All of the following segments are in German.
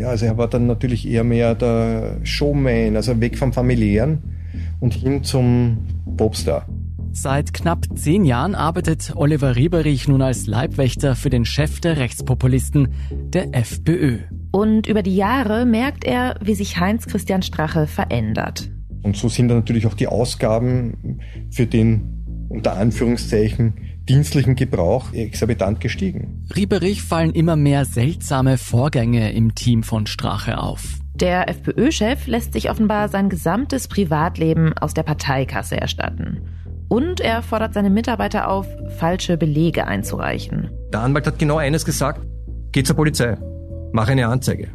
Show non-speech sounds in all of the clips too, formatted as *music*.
Ja, also er war dann natürlich eher mehr der Showman, also weg vom familiären und hin zum Popstar. Seit knapp zehn Jahren arbeitet Oliver Rieberich nun als Leibwächter für den Chef der Rechtspopulisten, der FPÖ. Und über die Jahre merkt er, wie sich Heinz Christian Strache verändert. Und so sind dann natürlich auch die Ausgaben für den unter Anführungszeichen dienstlichen Gebrauch exorbitant gestiegen. Rieberich fallen immer mehr seltsame Vorgänge im Team von Strache auf. Der FPÖ-Chef lässt sich offenbar sein gesamtes Privatleben aus der Parteikasse erstatten. Und er fordert seine Mitarbeiter auf, falsche Belege einzureichen. Der Anwalt hat genau eines gesagt. Geh zur Polizei. Mach eine Anzeige.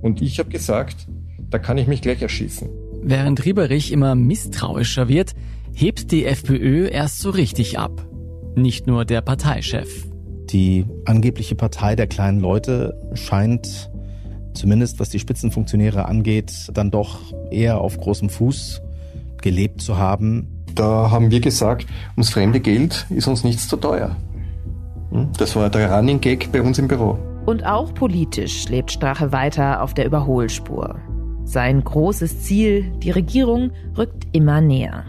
Und ich habe gesagt, da kann ich mich gleich erschießen. Während Rieberich immer misstrauischer wird, hebt die FPÖ erst so richtig ab. Nicht nur der Parteichef. Die angebliche Partei der kleinen Leute scheint, zumindest was die Spitzenfunktionäre angeht, dann doch eher auf großem Fuß gelebt zu haben. Da haben wir gesagt, ums fremde Geld ist uns nichts zu teuer. Hm? Das war der Running Gag bei uns im Büro. Und auch politisch lebt Strache weiter auf der Überholspur. Sein großes Ziel, die Regierung, rückt immer näher.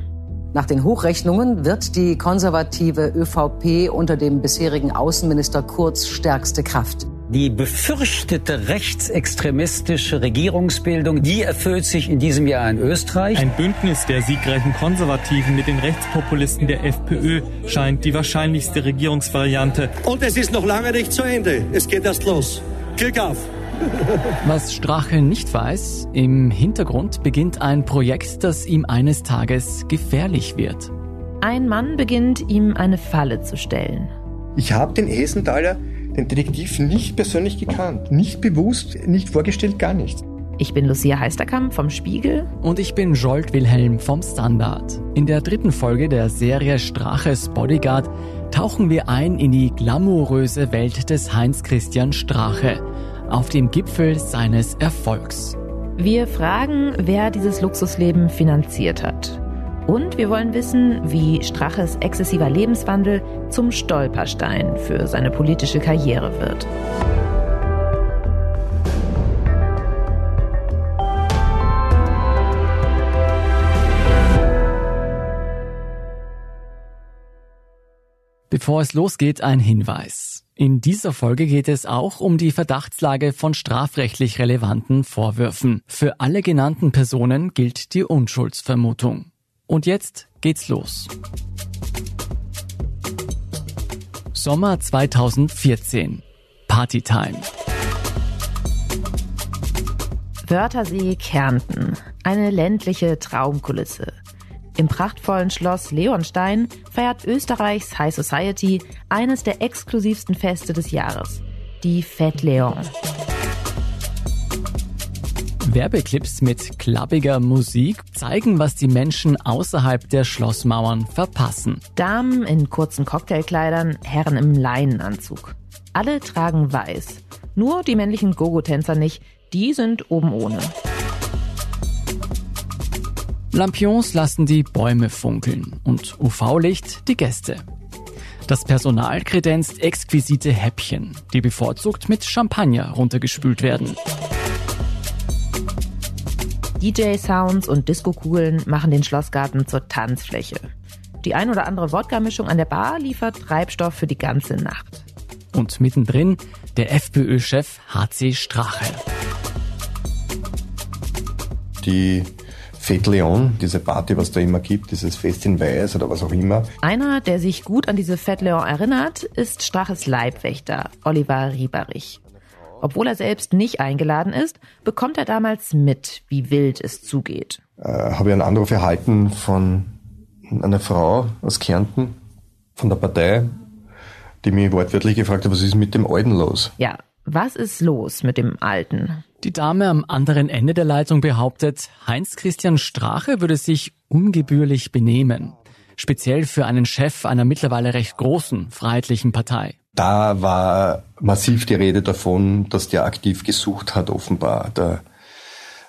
Nach den Hochrechnungen wird die konservative ÖVP unter dem bisherigen Außenminister Kurz stärkste Kraft. Die befürchtete rechtsextremistische Regierungsbildung, die erfüllt sich in diesem Jahr in Österreich. Ein Bündnis der siegreichen Konservativen mit den Rechtspopulisten der FPÖ scheint die wahrscheinlichste Regierungsvariante. Und es ist noch lange nicht zu Ende. Es geht erst los. Glück auf! Was Strache nicht weiß, im Hintergrund beginnt ein Projekt, das ihm eines Tages gefährlich wird. Ein Mann beginnt ihm eine Falle zu stellen. Ich habe den Esenthaler, den Detektiv, nicht persönlich gekannt. Nicht bewusst, nicht vorgestellt, gar nichts. Ich bin Lucia Heisterkamp vom Spiegel. Und ich bin Jolt Wilhelm vom Standard. In der dritten Folge der Serie Straches Bodyguard tauchen wir ein in die glamouröse Welt des Heinz Christian Strache auf dem Gipfel seines Erfolgs. Wir fragen, wer dieses Luxusleben finanziert hat. Und wir wollen wissen, wie Straches exzessiver Lebenswandel zum Stolperstein für seine politische Karriere wird. Bevor es losgeht, ein Hinweis. In dieser Folge geht es auch um die Verdachtslage von strafrechtlich relevanten Vorwürfen. Für alle genannten Personen gilt die Unschuldsvermutung. Und jetzt geht's los. Sommer 2014. Partytime. Wörthersee, Kärnten. Eine ländliche Traumkulisse. Im prachtvollen Schloss Leonstein feiert Österreichs High Society eines der exklusivsten Feste des Jahres, die Fête Leon. Werbeclips mit klappiger Musik zeigen, was die Menschen außerhalb der Schlossmauern verpassen. Damen in kurzen Cocktailkleidern, Herren im Leinenanzug. Alle tragen weiß. Nur die männlichen Gogo-Tänzer nicht, die sind oben ohne. Lampions lassen die Bäume funkeln und UV-Licht die Gäste. Das Personal kredenzt exquisite Häppchen, die bevorzugt mit Champagner runtergespült werden. DJ-Sounds und Disco-Kugeln machen den Schlossgarten zur Tanzfläche. Die ein oder andere Wodka-Mischung an der Bar liefert Treibstoff für die ganze Nacht. Und mittendrin der FPÖ-Chef HC Strache. Die Fête Leon, diese Party, was da immer gibt, dieses Fest in Weiß oder was auch immer. Einer, der sich gut an diese Fête Leon erinnert, ist Straches Leibwächter, Oliver Rieberich. Obwohl er selbst nicht eingeladen ist, bekommt er damals mit, wie wild es zugeht. Äh, Habe ich einen Anruf erhalten von einer Frau aus Kärnten, von der Partei, die mich wortwörtlich gefragt hat, was ist mit dem Alten los? Ja, was ist los mit dem Alten? Die Dame am anderen Ende der Leitung behauptet, Heinz-Christian Strache würde sich ungebührlich benehmen. Speziell für einen Chef einer mittlerweile recht großen freiheitlichen Partei. Da war massiv die Rede davon, dass der aktiv gesucht hat, offenbar, der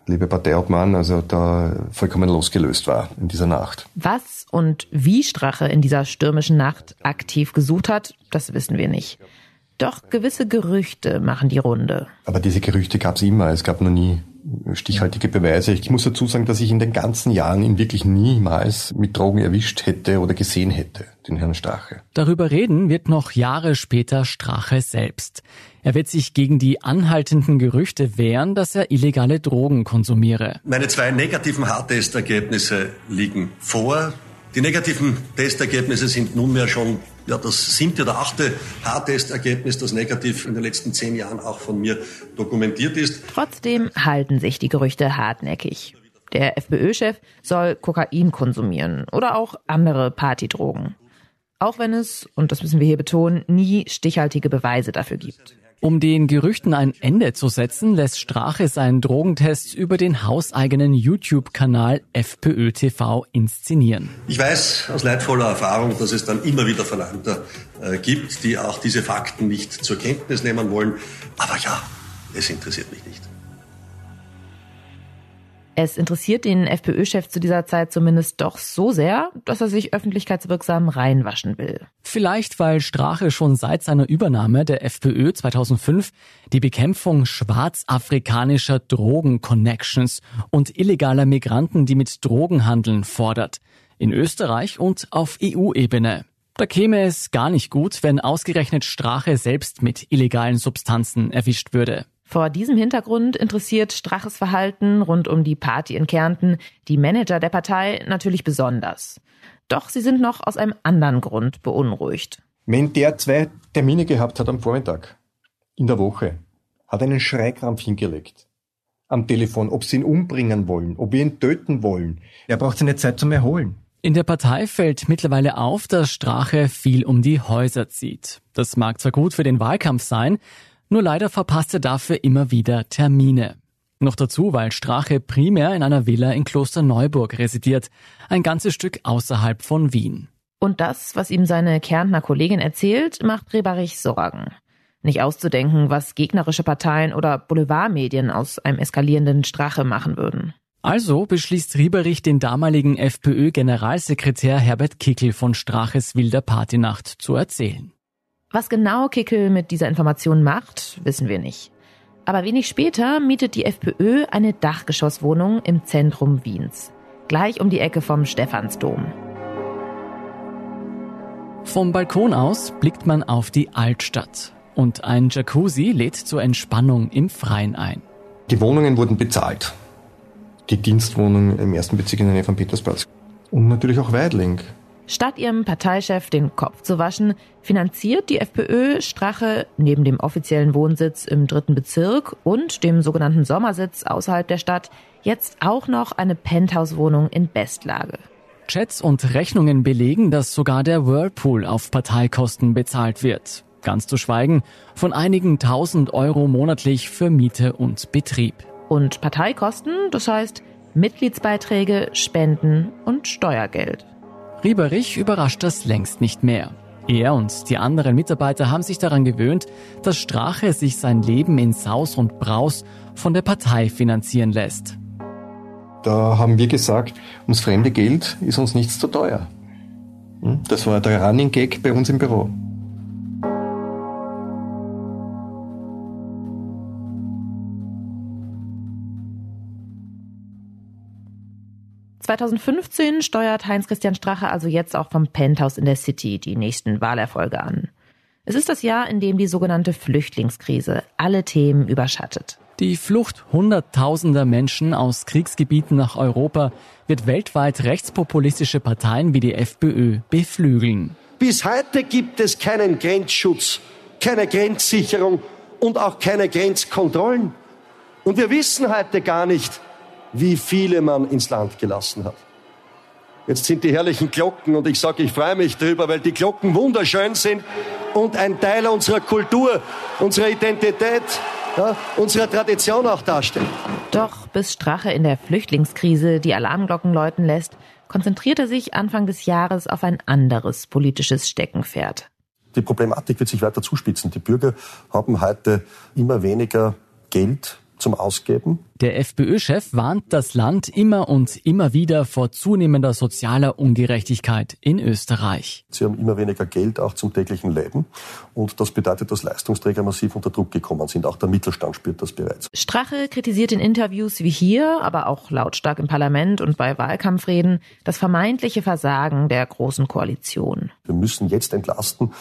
liebe Parteiobmann, also da vollkommen losgelöst war in dieser Nacht. Was und wie Strache in dieser stürmischen Nacht aktiv gesucht hat, das wissen wir nicht. Doch gewisse Gerüchte machen die Runde. Aber diese Gerüchte gab es immer. Es gab noch nie stichhaltige Beweise. Ich muss dazu sagen, dass ich in den ganzen Jahren ihn wirklich niemals mit Drogen erwischt hätte oder gesehen hätte, den Herrn Strache. Darüber reden wird noch Jahre später Strache selbst. Er wird sich gegen die anhaltenden Gerüchte wehren, dass er illegale Drogen konsumiere. Meine zwei negativen Harttestergebnisse liegen vor. Die negativen Testergebnisse sind nunmehr schon ja, das siebte oder achte Haartestergebnis, das negativ in den letzten zehn Jahren auch von mir dokumentiert ist. Trotzdem halten sich die Gerüchte hartnäckig. Der FPÖ-Chef soll Kokain konsumieren oder auch andere Partydrogen. Auch wenn es, und das müssen wir hier betonen, nie stichhaltige Beweise dafür gibt. Um den Gerüchten ein Ende zu setzen, lässt Strache seinen Drogentest über den hauseigenen YouTube-Kanal FPÖ TV inszenieren. Ich weiß aus leidvoller Erfahrung, dass es dann immer wieder Verleumder äh, gibt, die auch diese Fakten nicht zur Kenntnis nehmen wollen. Aber ja, es interessiert mich nicht. Es interessiert den FPÖ-Chef zu dieser Zeit zumindest doch so sehr, dass er sich öffentlichkeitswirksam reinwaschen will. Vielleicht, weil Strache schon seit seiner Übernahme der FPÖ 2005 die Bekämpfung schwarzafrikanischer Drogen-Connections und illegaler Migranten, die mit Drogen handeln, fordert. In Österreich und auf EU-Ebene. Da käme es gar nicht gut, wenn ausgerechnet Strache selbst mit illegalen Substanzen erwischt würde. Vor diesem Hintergrund interessiert Straches Verhalten rund um die Party in Kärnten die Manager der Partei natürlich besonders. Doch sie sind noch aus einem anderen Grund beunruhigt. Wenn der zwei Termine gehabt hat am Vormittag, in der Woche, hat einen Schreikrampf hingelegt. Am Telefon, ob sie ihn umbringen wollen, ob wir ihn töten wollen. Er braucht seine Zeit zum Erholen. In der Partei fällt mittlerweile auf, dass Strache viel um die Häuser zieht. Das mag zwar gut für den Wahlkampf sein, nur leider verpasst er dafür immer wieder Termine. Noch dazu, weil Strache primär in einer Villa in Klosterneuburg residiert, ein ganzes Stück außerhalb von Wien. Und das, was ihm seine Kärntner Kollegin erzählt, macht Rebarich Sorgen. Nicht auszudenken, was gegnerische Parteien oder Boulevardmedien aus einem eskalierenden Strache machen würden. Also beschließt Rieberich, den damaligen FPÖ-Generalsekretär Herbert Kickel von Straches wilder Partynacht zu erzählen. Was genau Kickel mit dieser Information macht, wissen wir nicht. Aber wenig später mietet die FPÖ eine Dachgeschosswohnung im Zentrum Wiens, gleich um die Ecke vom Stephansdom. Vom Balkon aus blickt man auf die Altstadt und ein Jacuzzi lädt zur Entspannung im Freien ein. Die Wohnungen wurden bezahlt. Die Dienstwohnung im ersten Bezirk in der Nähe von Petersplatz. Und natürlich auch Weidling. Statt ihrem Parteichef den Kopf zu waschen, finanziert die FPÖ Strache neben dem offiziellen Wohnsitz im dritten Bezirk und dem sogenannten Sommersitz außerhalb der Stadt jetzt auch noch eine Penthouse-Wohnung in Bestlage. Chats und Rechnungen belegen, dass sogar der Whirlpool auf Parteikosten bezahlt wird. Ganz zu schweigen von einigen tausend Euro monatlich für Miete und Betrieb. Und Parteikosten, das heißt Mitgliedsbeiträge, Spenden und Steuergeld. Rieberich überrascht das längst nicht mehr. Er und die anderen Mitarbeiter haben sich daran gewöhnt, dass Strache sich sein Leben in Saus und Braus von der Partei finanzieren lässt. Da haben wir gesagt, ums fremde Geld ist uns nichts zu teuer. Hm? Das war der Running Gag bei uns im Büro. 2015 steuert Heinz-Christian Strache also jetzt auch vom Penthouse in der City die nächsten Wahlerfolge an. Es ist das Jahr, in dem die sogenannte Flüchtlingskrise alle Themen überschattet. Die Flucht hunderttausender Menschen aus Kriegsgebieten nach Europa wird weltweit rechtspopulistische Parteien wie die FPÖ beflügeln. Bis heute gibt es keinen Grenzschutz, keine Grenzsicherung und auch keine Grenzkontrollen. Und wir wissen heute gar nicht, wie viele man ins Land gelassen hat. Jetzt sind die herrlichen Glocken und ich sage, ich freue mich drüber, weil die Glocken wunderschön sind und ein Teil unserer Kultur, unserer Identität, ja, unserer Tradition auch darstellen. Doch bis Strache in der Flüchtlingskrise die Alarmglocken läuten lässt, konzentriert er sich Anfang des Jahres auf ein anderes politisches Steckenpferd. Die Problematik wird sich weiter zuspitzen. Die Bürger haben heute immer weniger Geld zum Ausgeben. Der FPÖ-Chef warnt das Land immer und immer wieder vor zunehmender sozialer Ungerechtigkeit in Österreich. Sie haben immer weniger Geld auch zum täglichen Leben und das bedeutet, dass Leistungsträger massiv unter Druck gekommen sind. Auch der Mittelstand spürt das bereits. Strache kritisiert in Interviews wie hier, aber auch lautstark im Parlament und bei Wahlkampfreden das vermeintliche Versagen der Großen Koalition. Wir müssen jetzt entlasten,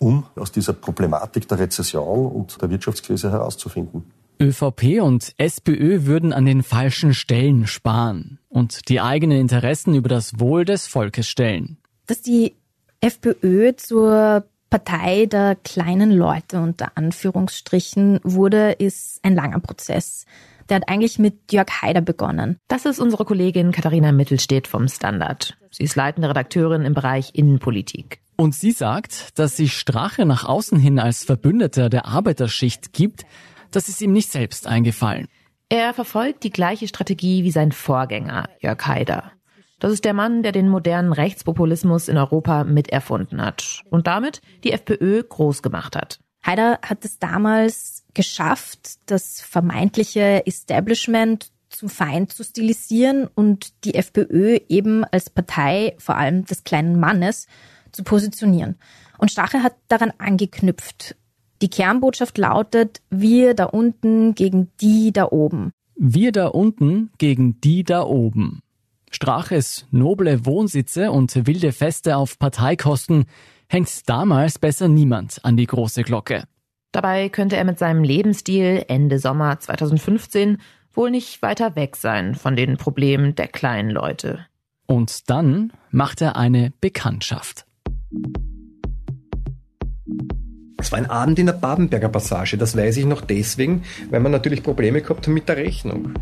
um aus dieser Problematik der Rezession und der Wirtschaftskrise herauszufinden. ÖVP und SPÖ würden an den falschen Stellen sparen und die eigenen Interessen über das Wohl des Volkes stellen. Dass die FPÖ zur Partei der kleinen Leute unter Anführungsstrichen wurde, ist ein langer Prozess. Der hat eigentlich mit Jörg Haider begonnen. Das ist unsere Kollegin Katharina Mittelstedt vom Standard. Sie ist leitende Redakteurin im Bereich Innenpolitik. Und sie sagt, dass sich Strache nach außen hin als Verbündeter der Arbeiterschicht gibt, das ist ihm nicht selbst eingefallen. Er verfolgt die gleiche Strategie wie sein Vorgänger, Jörg Haider. Das ist der Mann, der den modernen Rechtspopulismus in Europa miterfunden hat und damit die FPÖ groß gemacht hat. Haider hat es damals geschafft, das vermeintliche Establishment zum Feind zu stilisieren und die FPÖ eben als Partei vor allem des kleinen Mannes zu positionieren. Und Strache hat daran angeknüpft. Die Kernbotschaft lautet, wir da unten gegen die da oben. Wir da unten gegen die da oben. Straches noble Wohnsitze und wilde Feste auf Parteikosten hängt damals besser niemand an die große Glocke. Dabei könnte er mit seinem Lebensstil Ende Sommer 2015 wohl nicht weiter weg sein von den Problemen der kleinen Leute. Und dann macht er eine Bekanntschaft. Es war ein Abend in der Babenberger Passage. Das weiß ich noch deswegen, weil man natürlich Probleme gehabt hat mit der Rechnung.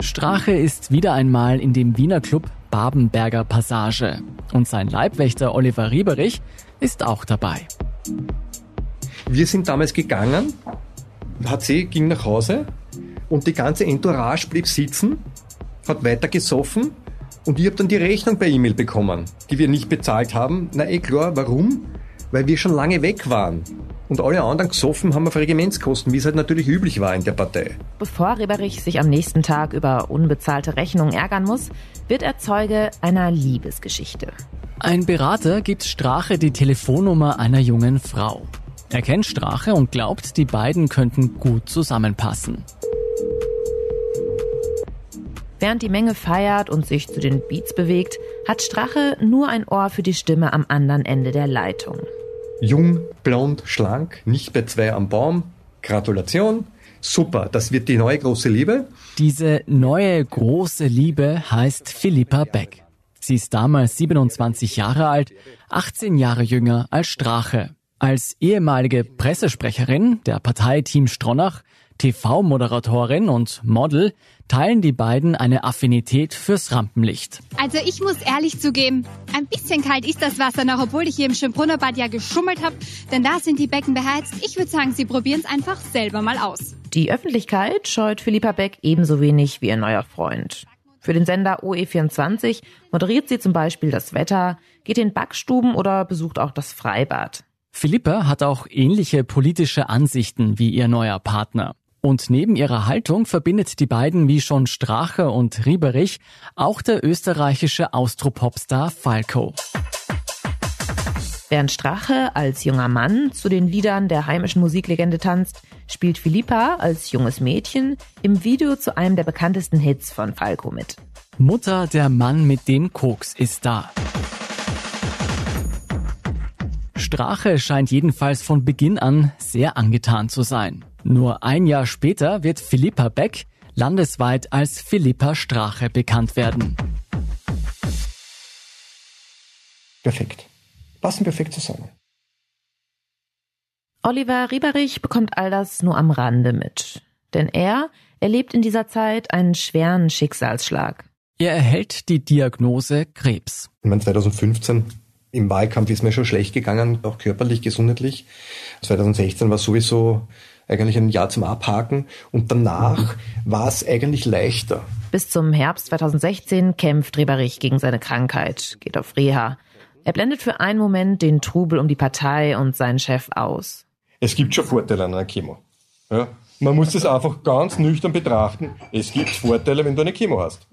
Strache ist wieder einmal in dem Wiener Club Babenberger Passage. Und sein Leibwächter Oliver Rieberich ist auch dabei. Wir sind damals gegangen, HC ging nach Hause und die ganze Entourage blieb sitzen, hat weiter gesoffen und ich habe dann die Rechnung per E-Mail bekommen, die wir nicht bezahlt haben. Na eh klar, warum? Weil wir schon lange weg waren. Und alle anderen gesoffen haben auf Regimentskosten, wie es halt natürlich üblich war in der Partei. Bevor Reberich sich am nächsten Tag über unbezahlte Rechnungen ärgern muss, wird er Zeuge einer Liebesgeschichte. Ein Berater gibt Strache die Telefonnummer einer jungen Frau. Er kennt Strache und glaubt, die beiden könnten gut zusammenpassen. Während die Menge feiert und sich zu den Beats bewegt, hat Strache nur ein Ohr für die Stimme am anderen Ende der Leitung. Jung, blond, schlank, nicht bei zwei am Baum. Gratulation. Super, das wird die neue große Liebe. Diese neue große Liebe heißt Philippa Beck. Sie ist damals 27 Jahre alt, 18 Jahre jünger als Strache. Als ehemalige Pressesprecherin der Partei Team Stronach, TV-Moderatorin und Model teilen die beiden eine Affinität fürs Rampenlicht. Also ich muss ehrlich zugeben, ein bisschen kalt ist das Wasser noch, obwohl ich hier im Schönbrunnerbad ja geschummelt habe, denn da sind die Becken beheizt. Ich würde sagen, Sie probieren es einfach selber mal aus. Die Öffentlichkeit scheut Philippa Beck ebenso wenig wie ihr neuer Freund. Für den Sender OE24 moderiert sie zum Beispiel das Wetter, geht in Backstuben oder besucht auch das Freibad. Philippa hat auch ähnliche politische Ansichten wie ihr neuer Partner. Und neben ihrer Haltung verbindet die beiden wie schon Strache und Rieberich auch der österreichische Austropopstar Falco. Während Strache als junger Mann zu den Liedern der heimischen Musiklegende tanzt, spielt Philippa als junges Mädchen im Video zu einem der bekanntesten Hits von Falco mit. Mutter, der Mann mit dem Koks ist da. Strache scheint jedenfalls von Beginn an sehr angetan zu sein. Nur ein Jahr später wird Philippa Beck landesweit als Philippa Strache bekannt werden. Perfekt. Passen perfekt zusammen. Oliver Rieberich bekommt all das nur am Rande mit. Denn er erlebt in dieser Zeit einen schweren Schicksalsschlag. Er erhält die Diagnose Krebs. Ich meine, 2015 im Wahlkampf ist mir schon schlecht gegangen, auch körperlich, gesundheitlich. 2016 war sowieso eigentlich ein Jahr zum Abhaken und danach war es eigentlich leichter. Bis zum Herbst 2016 kämpft Reberich gegen seine Krankheit, geht auf Reha. Er blendet für einen Moment den Trubel um die Partei und seinen Chef aus. Es gibt schon Vorteile an einer Chemo. Ja, Man muss das einfach ganz nüchtern betrachten. Es gibt Vorteile, wenn du eine Chemo hast.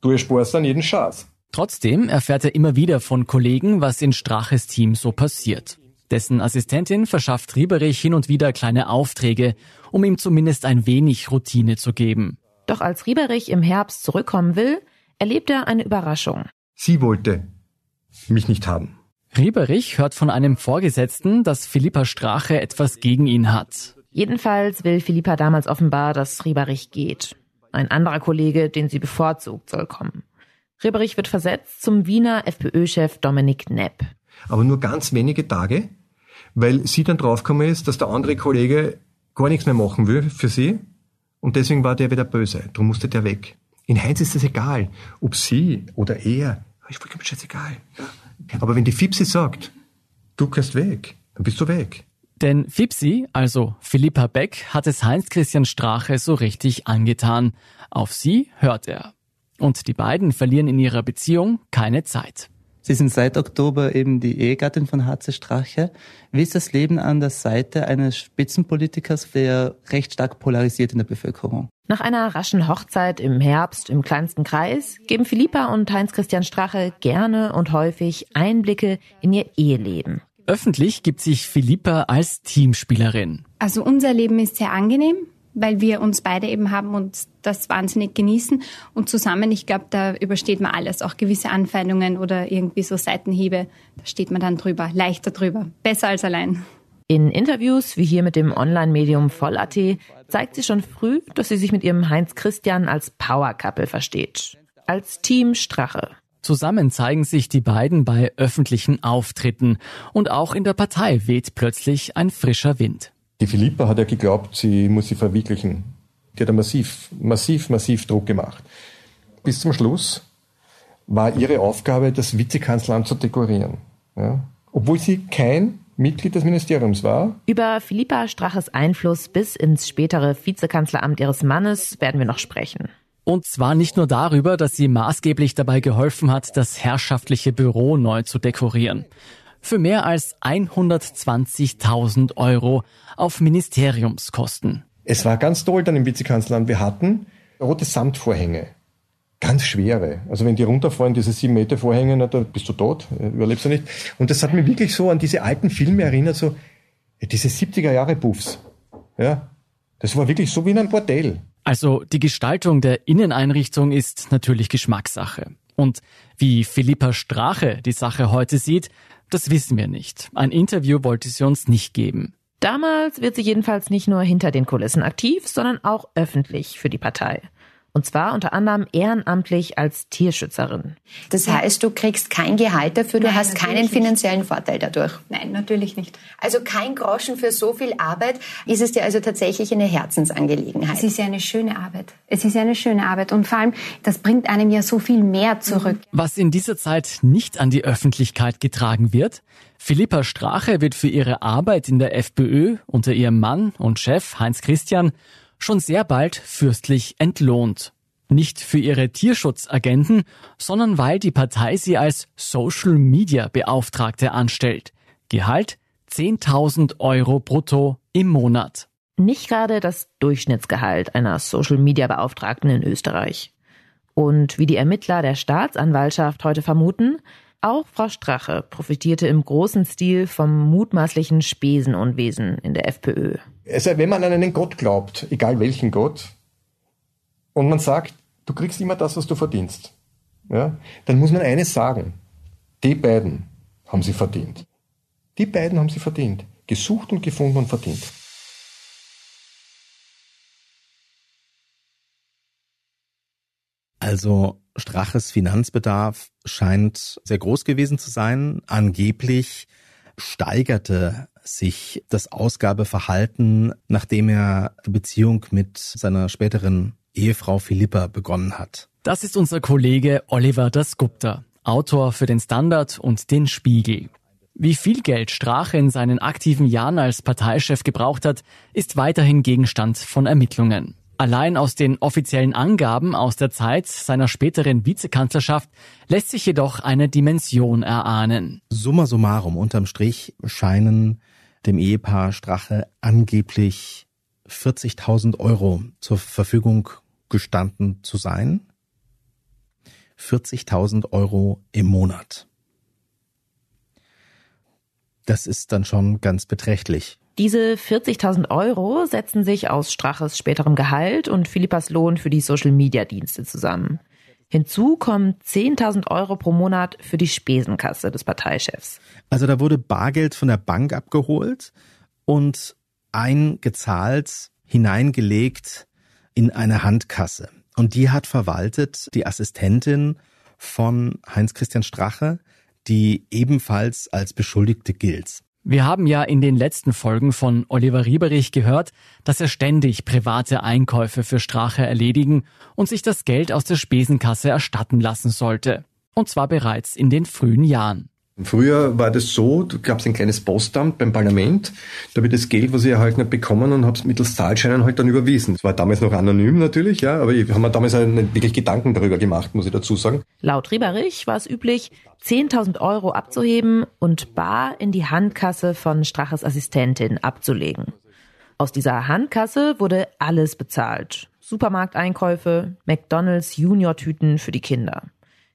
Du ersparst dann jeden Schatz. Trotzdem erfährt er immer wieder von Kollegen, was in Straches Team so passiert. Dessen Assistentin verschafft Rieberich hin und wieder kleine Aufträge, um ihm zumindest ein wenig Routine zu geben. Doch als Rieberich im Herbst zurückkommen will, erlebt er eine Überraschung. Sie wollte mich nicht haben. Rieberich hört von einem Vorgesetzten, dass Philippa Strache etwas gegen ihn hat. Jedenfalls will Philippa damals offenbar, dass Rieberich geht. Ein anderer Kollege, den sie bevorzugt, soll kommen. Rieberich wird versetzt zum Wiener FPÖ-Chef Dominik Nepp. Aber nur ganz wenige Tage, weil sie dann draufgekommen ist, dass der andere Kollege gar nichts mehr machen will für sie. Und deswegen war der wieder böse. Darum musste der weg. In Heinz ist das egal, ob sie oder er. Ist vollkommen scheißegal. Aber wenn die Fipsi sagt, du kannst weg, dann bist du weg. Denn Fipsi, also Philippa Beck, hat es Heinz-Christian Strache so richtig angetan. Auf sie hört er. Und die beiden verlieren in ihrer Beziehung keine Zeit. Sie sind seit Oktober eben die Ehegattin von Harze Strache. Wie ist das Leben an der Seite eines Spitzenpolitikers, der recht stark polarisiert in der Bevölkerung? Nach einer raschen Hochzeit im Herbst im kleinsten Kreis geben Philippa und Heinz-Christian Strache gerne und häufig Einblicke in ihr Eheleben. Öffentlich gibt sich Philippa als Teamspielerin. Also unser Leben ist sehr angenehm weil wir uns beide eben haben und das wahnsinnig genießen. Und zusammen, ich glaube, da übersteht man alles, auch gewisse Anfeindungen oder irgendwie so Seitenhiebe. Da steht man dann drüber, leichter drüber, besser als allein. In Interviews wie hier mit dem Online-Medium Voll.at zeigt sie schon früh, dass sie sich mit ihrem Heinz Christian als Power-Couple versteht. Als Team Strache. Zusammen zeigen sich die beiden bei öffentlichen Auftritten und auch in der Partei weht plötzlich ein frischer Wind. Die Philippa hat ja geglaubt, sie muss sie verwirklichen. Die hat ja massiv, massiv, massiv Druck gemacht. Bis zum Schluss war ihre Aufgabe, das Vizekanzleramt zu dekorieren. Ja? Obwohl sie kein Mitglied des Ministeriums war. Über Philippa Straches Einfluss bis ins spätere Vizekanzleramt ihres Mannes werden wir noch sprechen. Und zwar nicht nur darüber, dass sie maßgeblich dabei geholfen hat, das herrschaftliche Büro neu zu dekorieren für mehr als 120.000 Euro auf Ministeriumskosten. Es war ganz toll dann im Vizekanzleramt. Wir hatten rote Samtvorhänge. Ganz schwere. Also wenn die runterfallen, diese sieben Meter Vorhänge, na, da bist du tot, überlebst du nicht. Und das hat mich wirklich so an diese alten Filme erinnert, so diese 70er Jahre Buffs. Ja. Das war wirklich so wie in einem Bordell. Also die Gestaltung der Inneneinrichtung ist natürlich Geschmackssache. Und wie Philippa Strache die Sache heute sieht, das wissen wir nicht. Ein Interview wollte sie uns nicht geben. Damals wird sie jedenfalls nicht nur hinter den Kulissen aktiv, sondern auch öffentlich für die Partei. Und zwar unter anderem ehrenamtlich als Tierschützerin. Das heißt, du kriegst kein Gehalt dafür, du Nein, hast keinen finanziellen nicht. Vorteil dadurch. Nein, natürlich nicht. Also kein Groschen für so viel Arbeit. Ist es dir also tatsächlich eine Herzensangelegenheit? Es ist ja eine schöne Arbeit. Es ist ja eine schöne Arbeit. Und vor allem, das bringt einem ja so viel mehr zurück. Was in dieser Zeit nicht an die Öffentlichkeit getragen wird, Philippa Strache wird für ihre Arbeit in der FPÖ unter ihrem Mann und Chef Heinz Christian schon sehr bald fürstlich entlohnt. Nicht für ihre Tierschutzagenten, sondern weil die Partei sie als Social Media Beauftragte anstellt. Gehalt 10.000 Euro brutto im Monat. Nicht gerade das Durchschnittsgehalt einer Social Media Beauftragten in Österreich. Und wie die Ermittler der Staatsanwaltschaft heute vermuten, auch Frau Strache profitierte im großen Stil vom mutmaßlichen Spesenunwesen in der FPÖ. Also wenn man an einen Gott glaubt, egal welchen Gott, und man sagt, du kriegst immer das, was du verdienst, ja, dann muss man eines sagen. Die beiden haben sie verdient. Die beiden haben sie verdient. Gesucht und gefunden und verdient. Also Straches Finanzbedarf scheint sehr groß gewesen zu sein. Angeblich steigerte sich das Ausgabeverhalten, nachdem er die Beziehung mit seiner späteren Ehefrau Philippa begonnen hat. Das ist unser Kollege Oliver Dasgupta, Autor für den Standard und den Spiegel. Wie viel Geld Strache in seinen aktiven Jahren als Parteichef gebraucht hat, ist weiterhin Gegenstand von Ermittlungen. Allein aus den offiziellen Angaben aus der Zeit seiner späteren Vizekanzlerschaft lässt sich jedoch eine Dimension erahnen. Summa summarum, unterm Strich scheinen dem Ehepaar Strache angeblich 40.000 Euro zur Verfügung gestanden zu sein. 40.000 Euro im Monat. Das ist dann schon ganz beträchtlich. Diese 40.000 Euro setzen sich aus Straches späterem Gehalt und Philippas Lohn für die Social-Media-Dienste zusammen. Hinzu kommen 10.000 Euro pro Monat für die Spesenkasse des Parteichefs. Also da wurde Bargeld von der Bank abgeholt und eingezahlt, hineingelegt in eine Handkasse. Und die hat verwaltet die Assistentin von Heinz-Christian Strache, die ebenfalls als Beschuldigte gilt. Wir haben ja in den letzten Folgen von Oliver Rieberich gehört, dass er ständig private Einkäufe für Strache erledigen und sich das Geld aus der Spesenkasse erstatten lassen sollte. Und zwar bereits in den frühen Jahren. Früher war das so, da gab es ein kleines Postamt beim Parlament, da habe ich das Geld, was ich erhalten habe, bekommen und habe es mittels Zahlscheinen halt dann überwiesen. Es war damals noch anonym natürlich, ja, aber ich habe mir damals halt nicht wirklich Gedanken darüber gemacht, muss ich dazu sagen. Laut Rieberich war es üblich, 10.000 Euro abzuheben und bar in die Handkasse von Straches Assistentin abzulegen. Aus dieser Handkasse wurde alles bezahlt. Supermarkteinkäufe, McDonalds Junior-Tüten für die Kinder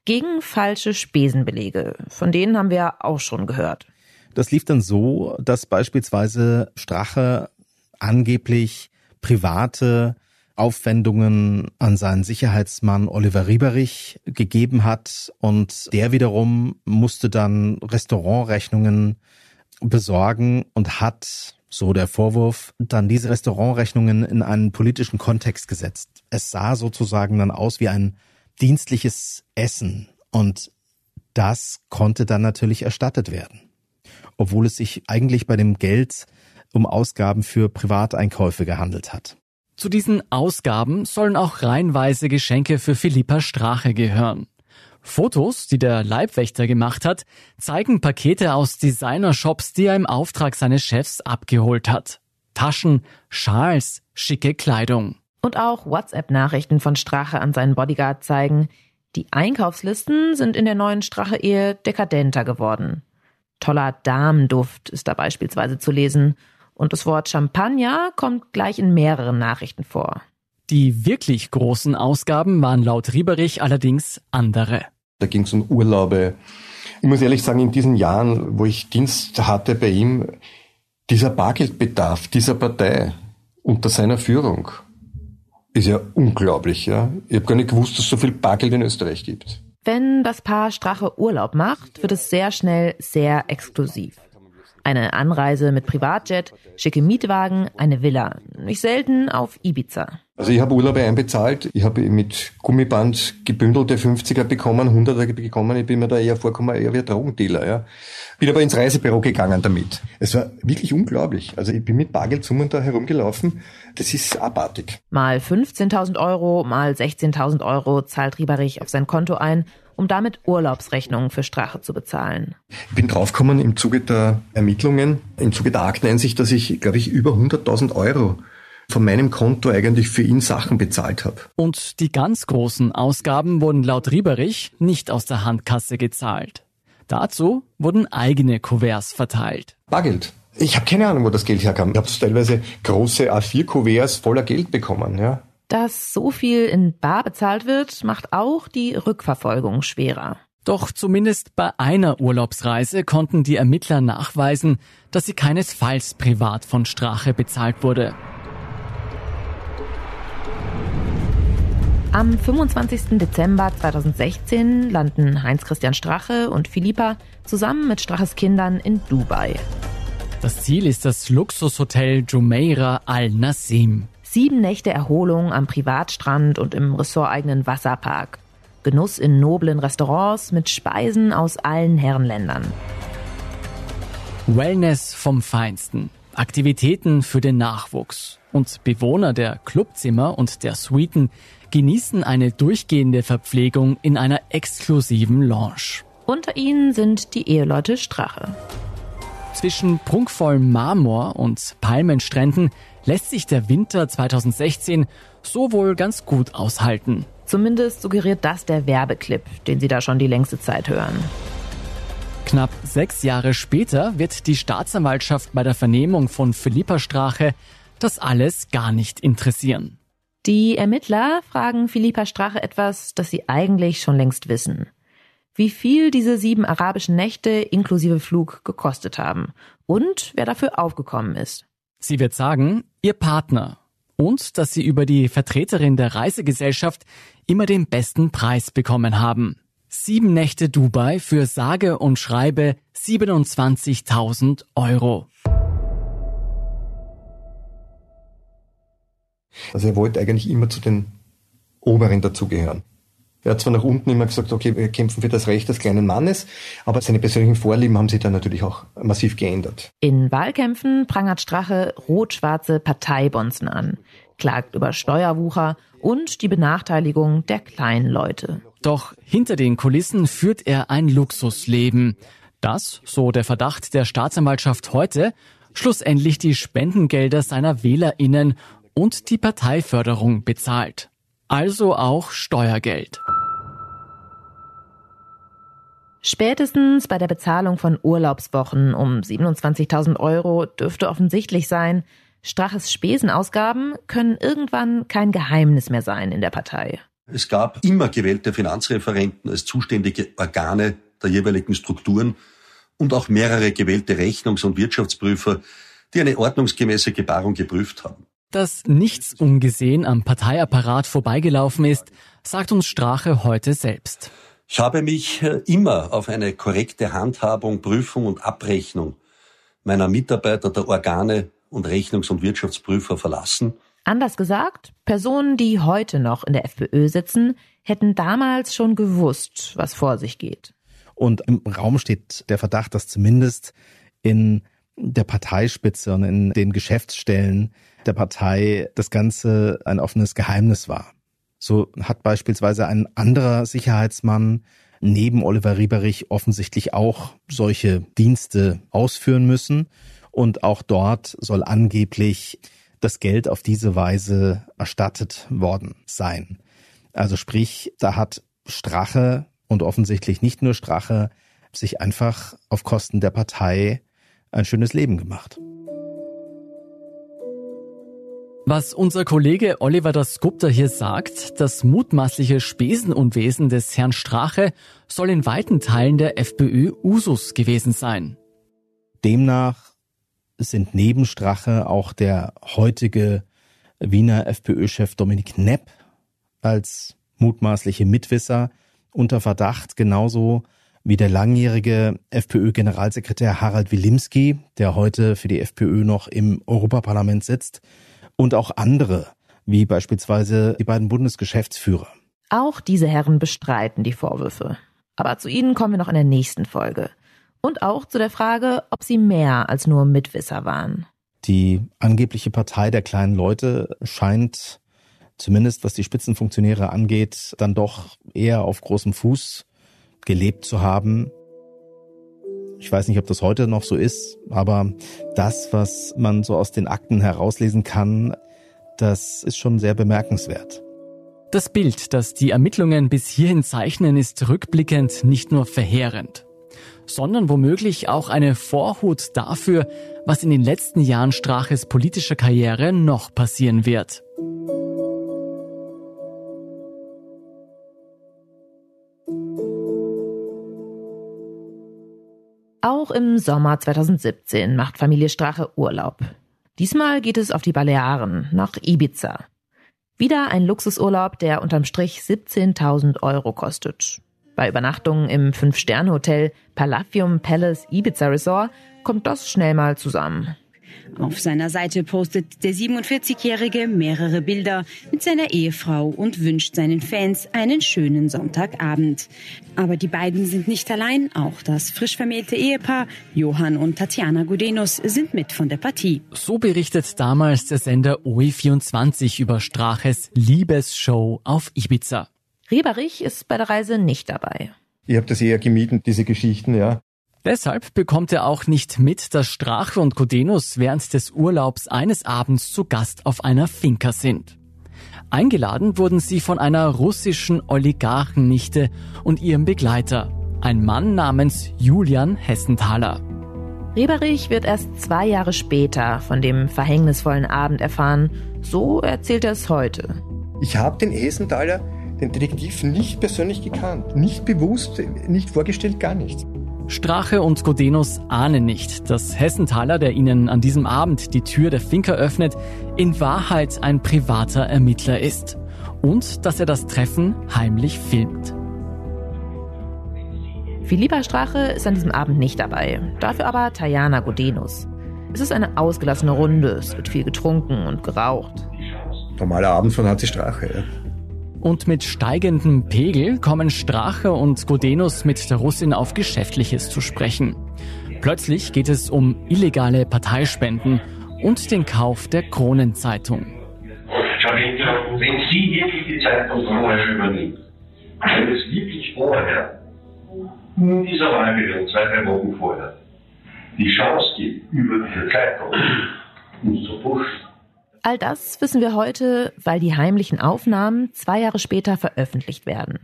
gegen falsche Spesenbelege. Von denen haben wir auch schon gehört. Das lief dann so, dass beispielsweise Strache angeblich private Aufwendungen an seinen Sicherheitsmann Oliver Rieberich gegeben hat und der wiederum musste dann Restaurantrechnungen besorgen und hat, so der Vorwurf, dann diese Restaurantrechnungen in einen politischen Kontext gesetzt. Es sah sozusagen dann aus wie ein dienstliches Essen und das konnte dann natürlich erstattet werden. Obwohl es sich eigentlich bei dem Geld um Ausgaben für Privateinkäufe gehandelt hat. Zu diesen Ausgaben sollen auch reihenweise Geschenke für Philippa Strache gehören. Fotos, die der Leibwächter gemacht hat, zeigen Pakete aus Designershops, die er im Auftrag seines Chefs abgeholt hat. Taschen, Schals, schicke Kleidung. Und auch WhatsApp-Nachrichten von Strache an seinen Bodyguard zeigen, die Einkaufslisten sind in der neuen Strache-Ehe dekadenter geworden. Toller Damenduft ist da beispielsweise zu lesen und das Wort Champagner kommt gleich in mehreren Nachrichten vor. Die wirklich großen Ausgaben waren laut Rieberich allerdings andere. Da ging es um Urlaube. Ich muss ehrlich sagen, in diesen Jahren, wo ich Dienst hatte bei ihm, dieser Bargeldbedarf dieser Partei unter seiner Führung ist ja unglaublich, ja. Ich habe gar nicht gewusst, dass es so viel Bargeld in Österreich gibt. Wenn das Paar Strache Urlaub macht, wird es sehr schnell sehr exklusiv. Eine Anreise mit Privatjet, schicke Mietwagen, eine Villa. Nicht selten auf Ibiza. Also ich habe Urlaube einbezahlt. Ich habe mit Gummiband gebündelte 50er bekommen, 100er bekommen. Ich bin mir da eher vorgekommen, eher wie ein Drogendealer. Ja. Bin aber ins Reisebüro gegangen damit. Es war wirklich unglaublich. Also ich bin mit Bargeldsummen da herumgelaufen. Das ist abartig. Mal 15.000 Euro, mal 16.000 Euro zahlt Rieberich auf sein Konto ein um damit Urlaubsrechnungen für Strache zu bezahlen. Ich bin draufgekommen im Zuge der Ermittlungen, im Zuge der Akteneinsicht, dass ich, glaube ich, über 100.000 Euro von meinem Konto eigentlich für ihn Sachen bezahlt habe. Und die ganz großen Ausgaben wurden laut Rieberich nicht aus der Handkasse gezahlt. Dazu wurden eigene Kuverts verteilt. Bargeld. Ich habe keine Ahnung, wo das Geld herkam. Ich habe teilweise große A4-Kuverts voller Geld bekommen. Ja. Dass so viel in Bar bezahlt wird, macht auch die Rückverfolgung schwerer. Doch zumindest bei einer Urlaubsreise konnten die Ermittler nachweisen, dass sie keinesfalls privat von Strache bezahlt wurde. Am 25. Dezember 2016 landen Heinz-Christian Strache und Philippa zusammen mit Straches Kindern in Dubai. Das Ziel ist das Luxushotel Jumeirah Al Nassim. Sieben Nächte Erholung am Privatstrand und im ressorteigenen Wasserpark. Genuss in noblen Restaurants mit Speisen aus allen Herrenländern. Wellness vom Feinsten. Aktivitäten für den Nachwuchs. Und Bewohner der Clubzimmer und der Suiten genießen eine durchgehende Verpflegung in einer exklusiven Lounge. Unter ihnen sind die Eheleute Strache. Zwischen prunkvollem Marmor und Palmenstränden lässt sich der Winter 2016 so wohl ganz gut aushalten. Zumindest suggeriert das der Werbeclip, den Sie da schon die längste Zeit hören. Knapp sechs Jahre später wird die Staatsanwaltschaft bei der Vernehmung von Philippa Strache das alles gar nicht interessieren. Die Ermittler fragen Philippa Strache etwas, das sie eigentlich schon längst wissen. Wie viel diese sieben arabischen Nächte inklusive Flug gekostet haben und wer dafür aufgekommen ist. Sie wird sagen, ihr Partner und dass sie über die Vertreterin der Reisegesellschaft immer den besten Preis bekommen haben. Sieben Nächte Dubai für sage und schreibe 27.000 Euro. Also er wollte eigentlich immer zu den Oberen dazugehören. Er hat zwar nach unten immer gesagt, okay, wir kämpfen für das Recht des kleinen Mannes, aber seine persönlichen Vorlieben haben sich dann natürlich auch massiv geändert. In Wahlkämpfen prangert Strache rot-schwarze Parteibonzen an, klagt über Steuerwucher und die Benachteiligung der kleinen Leute. Doch hinter den Kulissen führt er ein Luxusleben, das, so der Verdacht der Staatsanwaltschaft heute, schlussendlich die Spendengelder seiner Wählerinnen und die Parteiförderung bezahlt. Also auch Steuergeld. Spätestens bei der Bezahlung von Urlaubswochen um 27.000 Euro dürfte offensichtlich sein, Straches Spesenausgaben können irgendwann kein Geheimnis mehr sein in der Partei. Es gab immer gewählte Finanzreferenten als zuständige Organe der jeweiligen Strukturen und auch mehrere gewählte Rechnungs- und Wirtschaftsprüfer, die eine ordnungsgemäße Gebarung geprüft haben. Dass nichts ungesehen am Parteiapparat vorbeigelaufen ist, sagt uns Strache heute selbst. Ich habe mich äh, immer auf eine korrekte Handhabung, Prüfung und Abrechnung meiner Mitarbeiter, der Organe und Rechnungs- und Wirtschaftsprüfer verlassen. Anders gesagt, Personen, die heute noch in der FPÖ sitzen, hätten damals schon gewusst, was vor sich geht. Und im Raum steht der Verdacht, dass zumindest in der Parteispitze und in den Geschäftsstellen der Partei das Ganze ein offenes Geheimnis war. So hat beispielsweise ein anderer Sicherheitsmann neben Oliver Rieberich offensichtlich auch solche Dienste ausführen müssen. Und auch dort soll angeblich das Geld auf diese Weise erstattet worden sein. Also sprich, da hat Strache und offensichtlich nicht nur Strache sich einfach auf Kosten der Partei ein schönes Leben gemacht. Was unser Kollege Oliver das Gupta hier sagt, das mutmaßliche Spesenunwesen des Herrn Strache soll in weiten Teilen der FPÖ Usus gewesen sein. Demnach sind neben Strache auch der heutige Wiener FPÖ-Chef Dominik Nepp als mutmaßliche Mitwisser unter Verdacht, genauso wie der langjährige FPÖ-Generalsekretär Harald Wilimski, der heute für die FPÖ noch im Europaparlament sitzt, und auch andere, wie beispielsweise die beiden Bundesgeschäftsführer. Auch diese Herren bestreiten die Vorwürfe. Aber zu ihnen kommen wir noch in der nächsten Folge. Und auch zu der Frage, ob sie mehr als nur Mitwisser waren. Die angebliche Partei der kleinen Leute scheint, zumindest was die Spitzenfunktionäre angeht, dann doch eher auf großem Fuß gelebt zu haben. Ich weiß nicht, ob das heute noch so ist, aber das, was man so aus den Akten herauslesen kann, das ist schon sehr bemerkenswert. Das Bild, das die Ermittlungen bis hierhin zeichnen, ist rückblickend nicht nur verheerend, sondern womöglich auch eine Vorhut dafür, was in den letzten Jahren Straches politischer Karriere noch passieren wird. Auch im Sommer 2017 macht Familie Strache Urlaub. Diesmal geht es auf die Balearen, nach Ibiza. Wieder ein Luxusurlaub, der unterm Strich 17.000 Euro kostet. Bei Übernachtungen im Fünf-Sterne-Hotel Palafium Palace Ibiza Resort kommt das schnell mal zusammen. Auf seiner Seite postet der 47-Jährige mehrere Bilder mit seiner Ehefrau und wünscht seinen Fans einen schönen Sonntagabend. Aber die beiden sind nicht allein, auch das frisch vermählte Ehepaar Johann und Tatjana Gudenus sind mit von der Partie. So berichtet damals der Sender OE24 über Straches Liebesshow auf Ibiza. Rieberich ist bei der Reise nicht dabei. Ich habe das eher gemieden, diese Geschichten, ja. Deshalb bekommt er auch nicht mit, dass Strache und Codenus während des Urlaubs eines Abends zu Gast auf einer Finca sind. Eingeladen wurden sie von einer russischen Oligarchennichte und ihrem Begleiter, ein Mann namens Julian Hessenthaler. Rieberich wird erst zwei Jahre später von dem verhängnisvollen Abend erfahren. So erzählt er es heute. Ich habe den Hessenthaler, den Detektiv, nicht persönlich gekannt, nicht bewusst, nicht vorgestellt, gar nichts. Strache und Godenus ahnen nicht, dass Hessenthaler, der ihnen an diesem Abend die Tür der Finca öffnet, in Wahrheit ein privater Ermittler ist. Und dass er das Treffen heimlich filmt. Philippa Strache ist an diesem Abend nicht dabei, dafür aber Tajana Godenus. Es ist eine ausgelassene Runde, es wird viel getrunken und geraucht. Normaler Abend von HC Strache, ja. Und mit steigendem Pegel kommen Strache und Godenus mit der Russin auf Geschäftliches zu sprechen. Plötzlich geht es um illegale Parteispenden und den Kauf der Kronenzeitung. Wenn Sie wirklich die Zeitung vorher übernehmen, wenn es wirklich vorher, in dieser Wahlperiode, zwei, drei Wochen vorher, die Chance gibt, über diese Zeitung uns zu pushen, All das wissen wir heute, weil die heimlichen Aufnahmen zwei Jahre später veröffentlicht werden.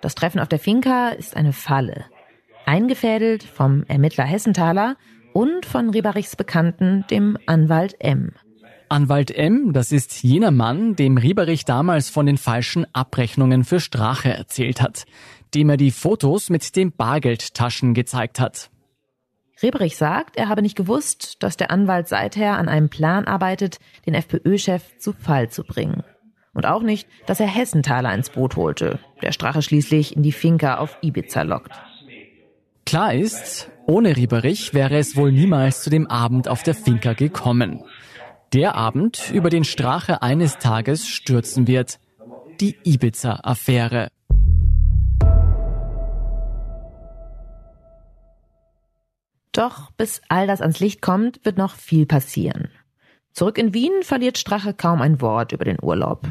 Das Treffen auf der Finca ist eine Falle. Eingefädelt vom Ermittler Hessenthaler und von Rieberichs Bekannten, dem Anwalt M. Anwalt M, das ist jener Mann, dem Rieberich damals von den falschen Abrechnungen für Strache erzählt hat, dem er die Fotos mit den Bargeldtaschen gezeigt hat. Reberich sagt, er habe nicht gewusst, dass der Anwalt seither an einem Plan arbeitet, den FPÖ-Chef zu Fall zu bringen. Und auch nicht, dass er Hessenthaler ins Boot holte, der Strache schließlich in die Finca auf Ibiza lockt. Klar ist, ohne Rieberich wäre es wohl niemals zu dem Abend auf der Finca gekommen. Der Abend, über den Strache eines Tages stürzen wird. Die Ibiza-Affäre. Doch bis all das ans Licht kommt, wird noch viel passieren. Zurück in Wien verliert Strache kaum ein Wort über den Urlaub.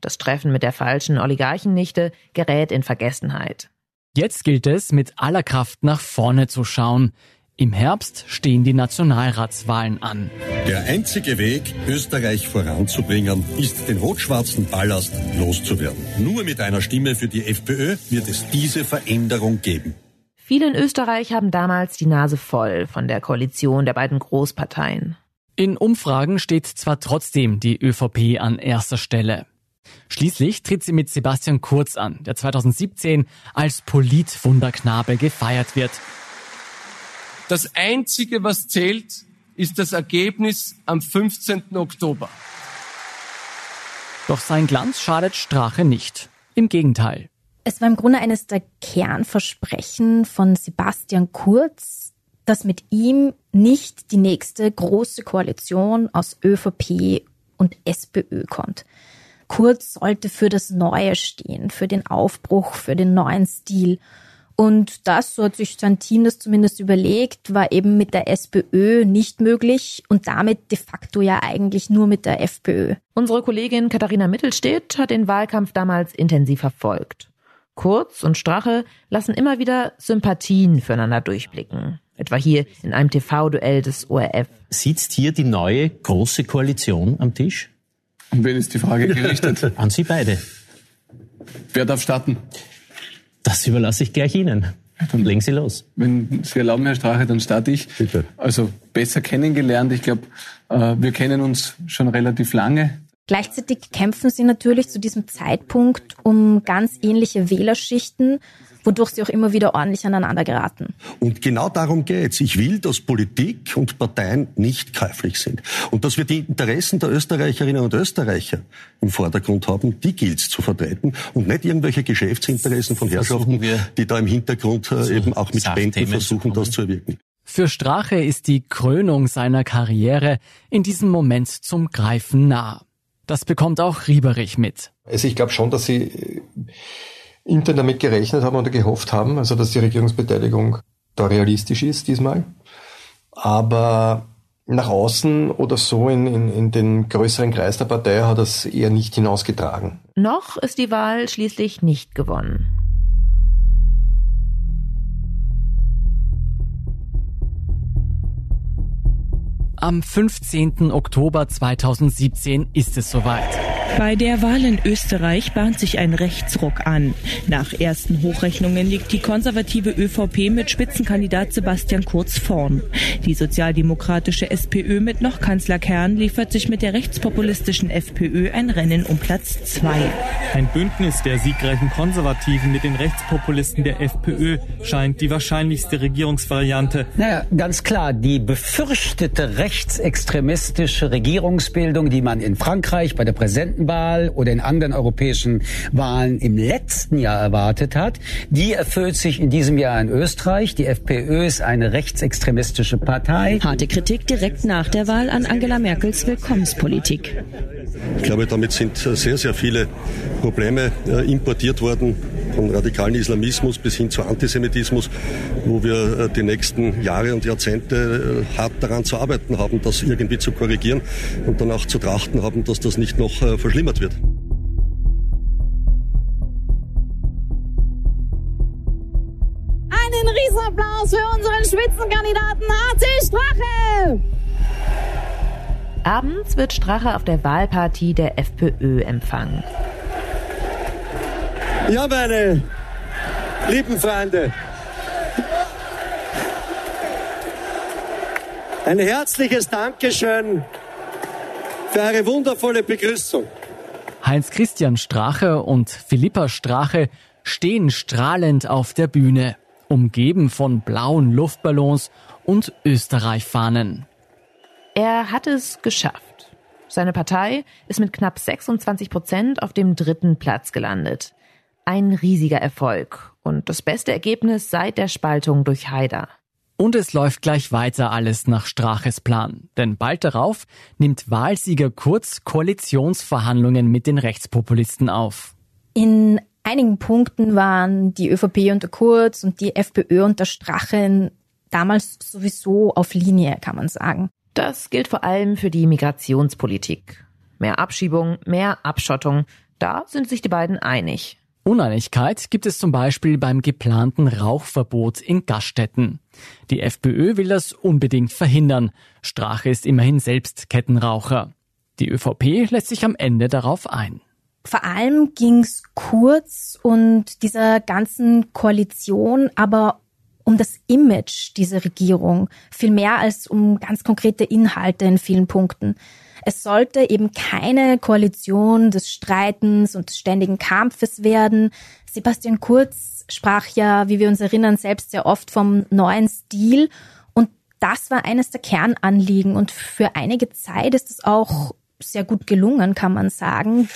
Das Treffen mit der falschen Oligarchennichte gerät in Vergessenheit. Jetzt gilt es, mit aller Kraft nach vorne zu schauen. Im Herbst stehen die Nationalratswahlen an. Der einzige Weg, Österreich voranzubringen, ist, den rot-schwarzen Ballast loszuwerden. Nur mit einer Stimme für die FPÖ wird es diese Veränderung geben. Viele in Österreich haben damals die Nase voll von der Koalition der beiden Großparteien. In Umfragen steht zwar trotzdem die ÖVP an erster Stelle. Schließlich tritt sie mit Sebastian Kurz an, der 2017 als Politwunderknabe gefeiert wird. Das Einzige, was zählt, ist das Ergebnis am 15. Oktober. Doch sein Glanz schadet Strache nicht. Im Gegenteil. Es war im Grunde eines der Kernversprechen von Sebastian Kurz, dass mit ihm nicht die nächste große Koalition aus ÖVP und SPÖ kommt. Kurz sollte für das Neue stehen, für den Aufbruch, für den neuen Stil. Und das, so hat sich sein Team das zumindest überlegt, war eben mit der SPÖ nicht möglich und damit de facto ja eigentlich nur mit der FPÖ. Unsere Kollegin Katharina Mittelstedt hat den Wahlkampf damals intensiv verfolgt. Kurz und Strache lassen immer wieder Sympathien füreinander durchblicken. Etwa hier in einem TV-Duell des ORF. Sitzt hier die neue große Koalition am Tisch? An wen ist die Frage gerichtet? *laughs* An Sie beide. Wer darf starten? Das überlasse ich gleich Ihnen. Dann legen Sie los. Wenn Sie erlauben, Herr Strache, dann starte ich. Bitte. Also besser kennengelernt. Ich glaube, äh, wir kennen uns schon relativ lange. Gleichzeitig kämpfen sie natürlich zu diesem Zeitpunkt um ganz ähnliche Wählerschichten, wodurch sie auch immer wieder ordentlich aneinander geraten. Und genau darum geht's. Ich will, dass Politik und Parteien nicht käuflich sind. Und dass wir die Interessen der Österreicherinnen und Österreicher im Vordergrund haben, die gilt's zu vertreten und nicht irgendwelche Geschäftsinteressen von Herrschaften, die da im Hintergrund äh, eben auch mit Spenden versuchen, das zu erwirken. Für Strache ist die Krönung seiner Karriere in diesem Moment zum Greifen nah. Das bekommt auch Rieberich mit. Also ich glaube schon, dass sie äh, intern damit gerechnet haben oder gehofft haben, also dass die Regierungsbeteiligung da realistisch ist diesmal. Aber nach außen oder so in, in, in den größeren Kreis der Partei hat das eher nicht hinausgetragen. Noch ist die Wahl schließlich nicht gewonnen. Am 15. Oktober 2017 ist es soweit. Bei der Wahl in Österreich bahnt sich ein Rechtsruck an. Nach ersten Hochrechnungen liegt die konservative ÖVP mit Spitzenkandidat Sebastian Kurz vorn. Die sozialdemokratische SPÖ mit noch Kanzler Kern liefert sich mit der rechtspopulistischen FPÖ ein Rennen um Platz zwei. Ein Bündnis der siegreichen Konservativen mit den Rechtspopulisten der FPÖ scheint die wahrscheinlichste Regierungsvariante. Naja, ganz klar, die befürchtete rechtsextremistische Regierungsbildung, die man in Frankreich bei der Präsidentenwahl oder in anderen europäischen Wahlen im letzten Jahr erwartet hat, die erfüllt sich in diesem Jahr in Österreich. Die FPÖ ist eine rechtsextremistische Partei. Harte Kritik direkt nach der Wahl an Angela Merkels Willkommenspolitik. Ich glaube, damit sind sehr, sehr viele Probleme äh, importiert worden, von radikalen Islamismus bis hin zu Antisemitismus, wo wir äh, die nächsten Jahre und Jahrzehnte äh, hart daran zu arbeiten haben, das irgendwie zu korrigieren und dann auch zu trachten haben, dass das nicht noch verschlimmert wird. Einen Riesenapplaus für unseren Spitzenkandidaten HC Strache! Abends wird Strache auf der Wahlpartie der FPÖ empfangen. Ja, meine lieben Freunde, ein herzliches Dankeschön für eure wundervolle Begrüßung. Heinz-Christian Strache und Philippa Strache stehen strahlend auf der Bühne, umgeben von blauen Luftballons und Österreich-Fahnen. Er hat es geschafft. Seine Partei ist mit knapp 26 Prozent auf dem dritten Platz gelandet. Ein riesiger Erfolg und das beste Ergebnis seit der Spaltung durch Haider. Und es läuft gleich weiter alles nach Straches Plan. Denn bald darauf nimmt Wahlsieger Kurz Koalitionsverhandlungen mit den Rechtspopulisten auf. In einigen Punkten waren die ÖVP unter Kurz und die FPÖ unter Strache damals sowieso auf Linie, kann man sagen. Das gilt vor allem für die Migrationspolitik. Mehr Abschiebung, mehr Abschottung, da sind sich die beiden einig. Uneinigkeit gibt es zum Beispiel beim geplanten Rauchverbot in Gaststätten. Die FPÖ will das unbedingt verhindern. Strache ist immerhin selbst Kettenraucher. Die ÖVP lässt sich am Ende darauf ein. Vor allem ging's kurz und dieser ganzen Koalition aber um das Image dieser Regierung, viel mehr als um ganz konkrete Inhalte in vielen Punkten. Es sollte eben keine Koalition des Streitens und des ständigen Kampfes werden. Sebastian Kurz sprach ja, wie wir uns erinnern, selbst sehr oft vom neuen Stil. Und das war eines der Kernanliegen. Und für einige Zeit ist es auch sehr gut gelungen, kann man sagen.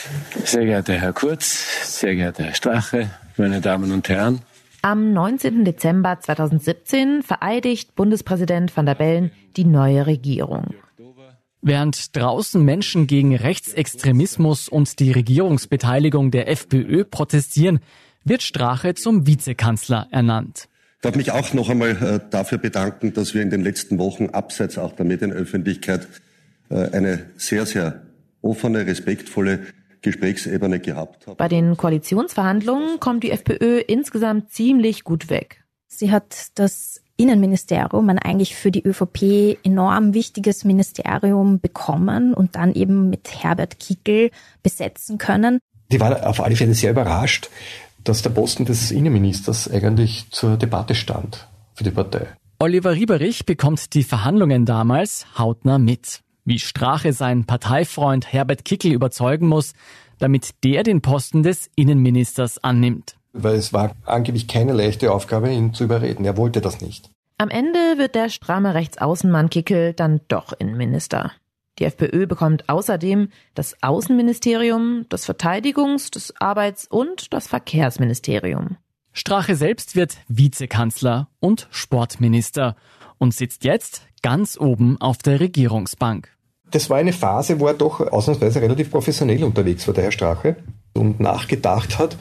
Sehr geehrter Herr Kurz, sehr geehrter Herr Strache, meine Damen und Herren. Am 19. Dezember 2017 vereidigt Bundespräsident van der Bellen die neue Regierung. Während draußen Menschen gegen Rechtsextremismus und die Regierungsbeteiligung der FPÖ protestieren, wird Strache zum Vizekanzler ernannt. Ich darf mich auch noch einmal äh, dafür bedanken, dass wir in den letzten Wochen abseits auch der Medienöffentlichkeit äh, eine sehr, sehr offene, respektvolle Gesprächsebene gehabt habe. Bei den Koalitionsverhandlungen kommt die FPÖ insgesamt ziemlich gut weg. Sie hat das Innenministerium, ein eigentlich für die ÖVP enorm wichtiges Ministerium bekommen und dann eben mit Herbert Kickel besetzen können. Die war auf alle Fälle sehr überrascht, dass der Posten des Innenministers eigentlich zur Debatte stand für die Partei. Oliver Rieberich bekommt die Verhandlungen damals hautnah mit wie Strache seinen Parteifreund Herbert Kickel überzeugen muss, damit der den Posten des Innenministers annimmt. Weil es war angeblich keine leichte Aufgabe, ihn zu überreden. Er wollte das nicht. Am Ende wird der stramme Rechtsaußenmann Kickel dann doch Innenminister. Die FPÖ bekommt außerdem das Außenministerium, das Verteidigungs-, das Arbeits- und das Verkehrsministerium. Strache selbst wird Vizekanzler und Sportminister und sitzt jetzt ganz oben auf der Regierungsbank. Das war eine Phase, wo er doch ausnahmsweise relativ professionell unterwegs war, der Herr Strache, und nachgedacht hat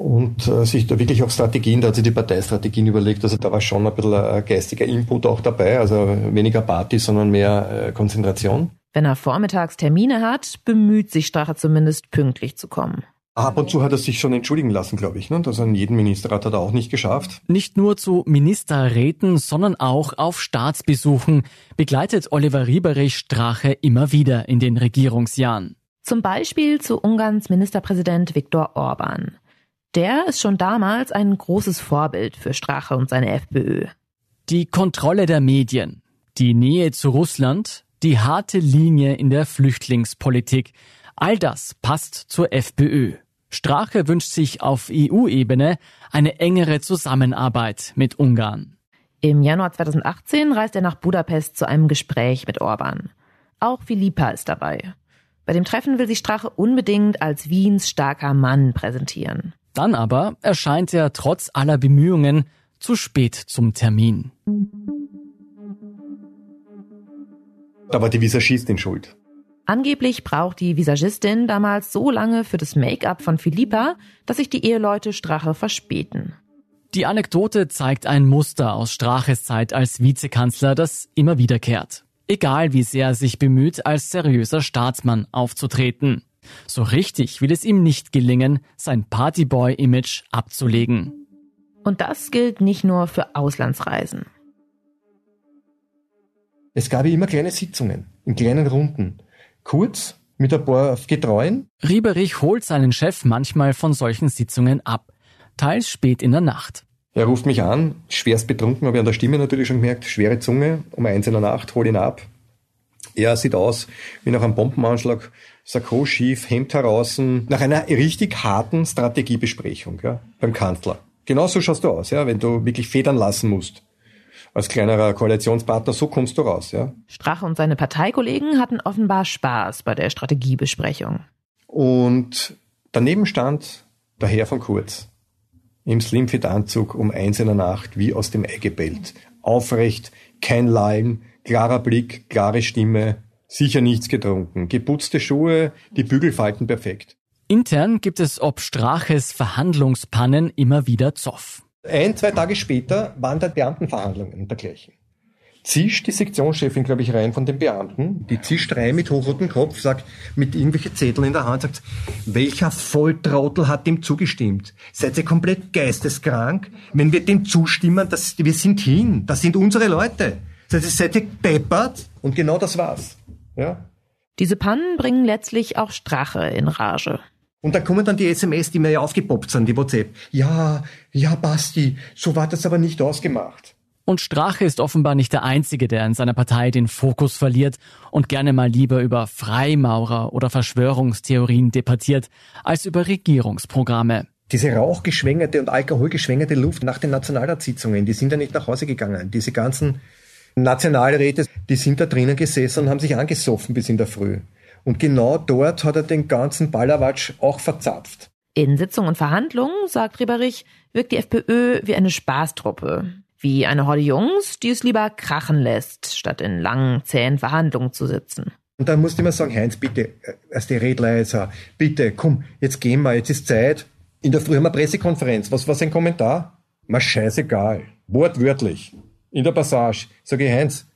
und äh, sich da wirklich auch Strategien, da hat sich die Parteistrategien überlegt, also da war schon ein bisschen ein geistiger Input auch dabei, also weniger Party, sondern mehr äh, Konzentration. Wenn er vormittags Termine hat, bemüht sich Strache zumindest pünktlich zu kommen. Ab und zu hat er sich schon entschuldigen lassen, glaube ich. Ne? Das an jeden Ministerrat hat er auch nicht geschafft. Nicht nur zu Ministerräten, sondern auch auf Staatsbesuchen begleitet Oliver Rieberich Strache immer wieder in den Regierungsjahren. Zum Beispiel zu Ungarns Ministerpräsident Viktor Orban. Der ist schon damals ein großes Vorbild für Strache und seine FPÖ. Die Kontrolle der Medien, die Nähe zu Russland, die harte Linie in der Flüchtlingspolitik, all das passt zur FPÖ. Strache wünscht sich auf EU-Ebene eine engere Zusammenarbeit mit Ungarn. Im Januar 2018 reist er nach Budapest zu einem Gespräch mit Orban. Auch Philippa ist dabei. Bei dem Treffen will sich Strache unbedingt als Wiens starker Mann präsentieren. Dann aber erscheint er trotz aller Bemühungen zu spät zum Termin. Da war die Visagistin schuld. Angeblich braucht die Visagistin damals so lange für das Make-up von Philippa, dass sich die Eheleute Strache verspäten. Die Anekdote zeigt ein Muster aus Straches Zeit als Vizekanzler, das immer wiederkehrt. Egal wie sehr er sich bemüht, als seriöser Staatsmann aufzutreten. So richtig will es ihm nicht gelingen, sein Partyboy-Image abzulegen. Und das gilt nicht nur für Auslandsreisen. Es gab immer kleine Sitzungen, in kleinen Runden. Kurz, mit ein paar Getreuen. Rieberich holt seinen Chef manchmal von solchen Sitzungen ab, teils spät in der Nacht. Er ruft mich an, schwerst betrunken, habe ich an der Stimme natürlich schon gemerkt, schwere Zunge, um eins in der Nacht, hol ihn ab. Er sieht aus wie nach einem Bombenanschlag, Sakko schief, Hemd heraus, nach einer richtig harten Strategiebesprechung ja, beim Kanzler. Genau so schaust du aus, ja, wenn du wirklich federn lassen musst. Als kleinerer Koalitionspartner, so kommst du raus, ja. Strache und seine Parteikollegen hatten offenbar Spaß bei der Strategiebesprechung. Und daneben stand der Herr von Kurz im Slimfit-Anzug um eins in der Nacht wie aus dem Ei gebellt. Aufrecht, kein Lallen, klarer Blick, klare Stimme, sicher nichts getrunken, geputzte Schuhe, die Bügelfalten perfekt. Intern gibt es ob Straches Verhandlungspannen immer wieder Zoff. Ein, zwei Tage später waren da Beamtenverhandlungen und dergleichen. Zischt die Sektionschefin, glaube ich, rein von den Beamten, die zischt rein mit hochrotem Kopf, sagt, mit irgendwelchen Zetteln in der Hand, sagt, welcher Volltrottel hat dem zugestimmt? Seid ihr komplett geisteskrank? Wenn wir dem zustimmen, das, wir sind hin, das sind unsere Leute. Seid ihr, seid ihr deppert? Und genau das war's. Ja? Diese Pannen bringen letztlich auch Strache in Rage. Und da kommen dann die SMS, die mir ja aufgepoppt sind, die WhatsApp. Ja, ja, Basti, so war das aber nicht ausgemacht. Und Strache ist offenbar nicht der Einzige, der in seiner Partei den Fokus verliert und gerne mal lieber über Freimaurer oder Verschwörungstheorien debattiert, als über Regierungsprogramme. Diese rauchgeschwängerte und alkoholgeschwängerte Luft nach den Nationalratssitzungen, die sind ja nicht nach Hause gegangen. Diese ganzen Nationalräte, die sind da drinnen gesessen und haben sich angesoffen bis in der Früh. Und genau dort hat er den ganzen Ballerwatsch auch verzapft. In Sitzung und Verhandlungen, sagt Rieberich, wirkt die FPÖ wie eine Spaßtruppe. Wie eine Horde Jungs, die es lieber krachen lässt, statt in langen, zähen Verhandlungen zu sitzen. Und dann musste ich immer sagen, Heinz, bitte, als die Redleiser, bitte, komm, jetzt gehen wir, jetzt ist Zeit. In der Früh haben wir Pressekonferenz. Was war sein Kommentar? Mal scheißegal. Wortwörtlich. In der Passage. Sage ich, Heinz,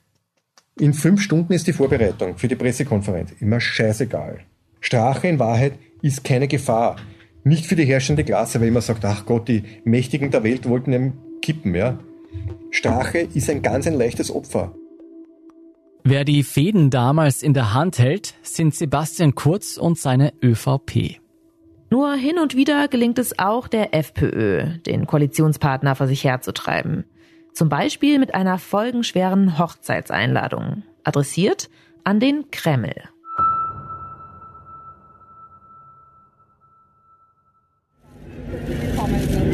in fünf Stunden ist die Vorbereitung für die Pressekonferenz. Immer scheißegal. Strache in Wahrheit ist keine Gefahr. Nicht für die herrschende Klasse, weil immer sagt, ach Gott, die Mächtigen der Welt wollten ihm kippen, ja. Strache ist ein ganz ein leichtes Opfer. Wer die Fäden damals in der Hand hält, sind Sebastian Kurz und seine ÖVP. Nur hin und wieder gelingt es auch der FPÖ, den Koalitionspartner vor sich herzutreiben. Zum Beispiel mit einer folgenschweren Hochzeitseinladung, adressiert an den Kreml.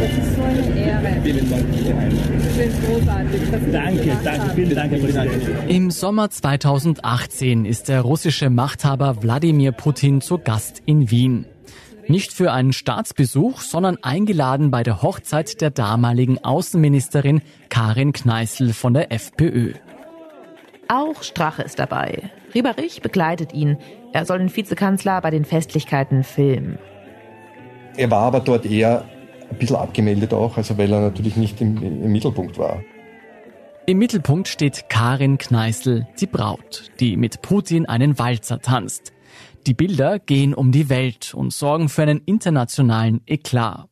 Das ist so eine Ehre. Vielen Dank für die Einladung. Sie sind großartig. Danke, danke, vielen Dank, Herr Präsident. Im Sommer 2018 ist der russische Machthaber Wladimir Putin zu Gast in Wien. Nicht für einen Staatsbesuch, sondern eingeladen bei der Hochzeit der damaligen Außenministerin Karin Kneißl von der FPÖ. Auch Strache ist dabei. Rieberich begleitet ihn. Er soll den Vizekanzler bei den Festlichkeiten filmen. Er war aber dort eher ein bisschen abgemeldet auch, also weil er natürlich nicht im, im Mittelpunkt war. Im Mittelpunkt steht Karin Kneißl, die Braut, die mit Putin einen Walzer tanzt. Die Bilder gehen um die Welt und sorgen für einen internationalen Eklat.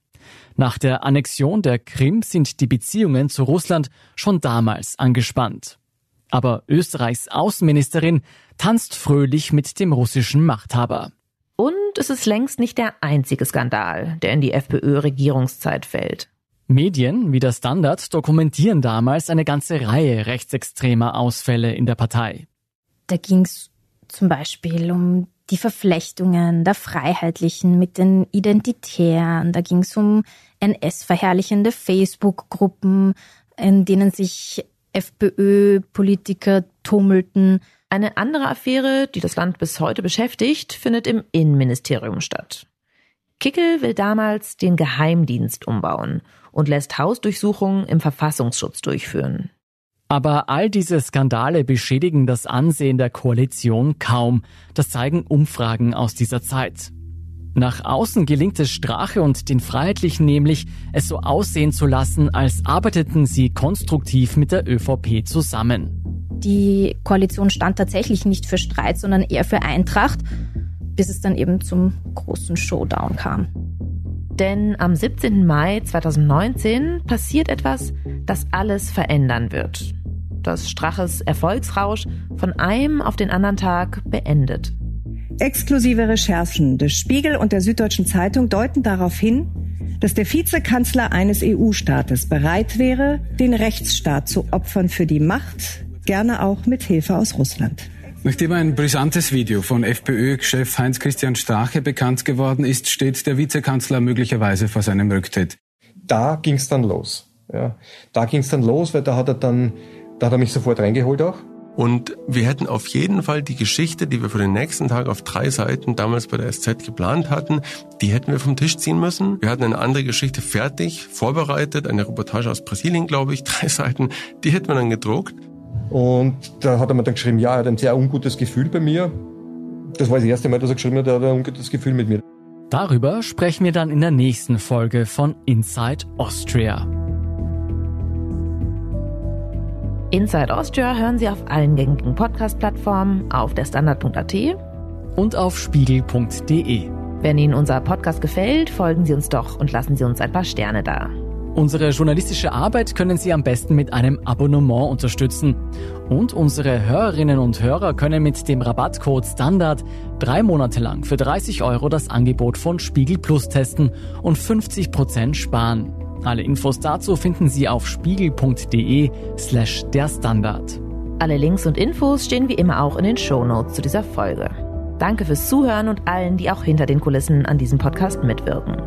Nach der Annexion der Krim sind die Beziehungen zu Russland schon damals angespannt. Aber Österreichs Außenministerin tanzt fröhlich mit dem russischen Machthaber. ist es längst nicht der einzige Skandal, der in die FPÖ-Regierungszeit fällt. Medien wie der Standard dokumentieren damals eine ganze Reihe rechtsextremer Ausfälle in der Partei. Da ging es zum Beispiel um die Verflechtungen der Freiheitlichen mit den Identitären. Da ging es um NS-verherrlichende Facebook-Gruppen, in denen sich FPÖ-Politiker tummelten. Eine andere Affäre, die das Land bis heute beschäftigt, findet im Innenministerium statt. Kickel will damals den Geheimdienst umbauen und lässt Hausdurchsuchungen im Verfassungsschutz durchführen. Aber all diese Skandale beschädigen das Ansehen der Koalition kaum. Das zeigen Umfragen aus dieser Zeit. Nach außen gelingt es Strache und den Freiheitlichen nämlich, es so aussehen zu lassen, als arbeiteten sie konstruktiv mit der ÖVP zusammen. Die Koalition stand tatsächlich nicht für Streit, sondern eher für Eintracht, bis es dann eben zum großen Showdown kam. Denn am 17. Mai 2019 passiert etwas, das alles verändern wird. Das Straches Erfolgsrausch von einem auf den anderen Tag beendet. Exklusive Recherchen des Spiegel und der Süddeutschen Zeitung deuten darauf hin, dass der Vizekanzler eines EU-Staates bereit wäre, den Rechtsstaat zu opfern für die Macht, gerne auch mit Hilfe aus Russland. Nachdem ein brisantes Video von FPÖ-Chef Heinz-Christian Strache bekannt geworden ist, steht der Vizekanzler möglicherweise vor seinem Rücktritt. Da ging es dann los. Ja. Da ging es dann los, weil da hat er dann, da hat er mich sofort reingeholt auch. Und wir hätten auf jeden Fall die Geschichte, die wir für den nächsten Tag auf drei Seiten damals bei der SZ geplant hatten, die hätten wir vom Tisch ziehen müssen. Wir hatten eine andere Geschichte fertig, vorbereitet, eine Reportage aus Brasilien, glaube ich, *laughs* drei Seiten, die hätten wir dann gedruckt. Und da hat er mir dann geschrieben, ja, er hat ein sehr ungutes Gefühl bei mir. Das war das erste Mal, dass er geschrieben hat, er hat ein ungutes Gefühl mit mir. Darüber sprechen wir dann in der nächsten Folge von Inside Austria. Inside Austria hören Sie auf allen gängigen Podcast-Plattformen, auf der Standard.at und auf spiegel.de. Wenn Ihnen unser Podcast gefällt, folgen Sie uns doch und lassen Sie uns ein paar Sterne da. Unsere journalistische Arbeit können Sie am besten mit einem Abonnement unterstützen. Und unsere Hörerinnen und Hörer können mit dem Rabattcode Standard drei Monate lang für 30 Euro das Angebot von Spiegel Plus testen und 50 Prozent sparen. Alle Infos dazu finden Sie auf spiegel.de slash der Standard. Alle Links und Infos stehen wie immer auch in den Shownotes zu dieser Folge. Danke fürs Zuhören und allen, die auch hinter den Kulissen an diesem Podcast mitwirken.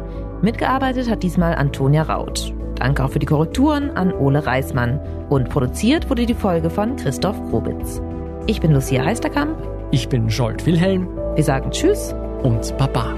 Mitgearbeitet hat diesmal Antonia Raut. Danke auch für die Korrekturen an Ole Reismann. Und produziert wurde die Folge von Christoph Grobitz. Ich bin Lucia Heisterkamp. Ich bin Jolt Wilhelm. Wir sagen Tschüss und Baba.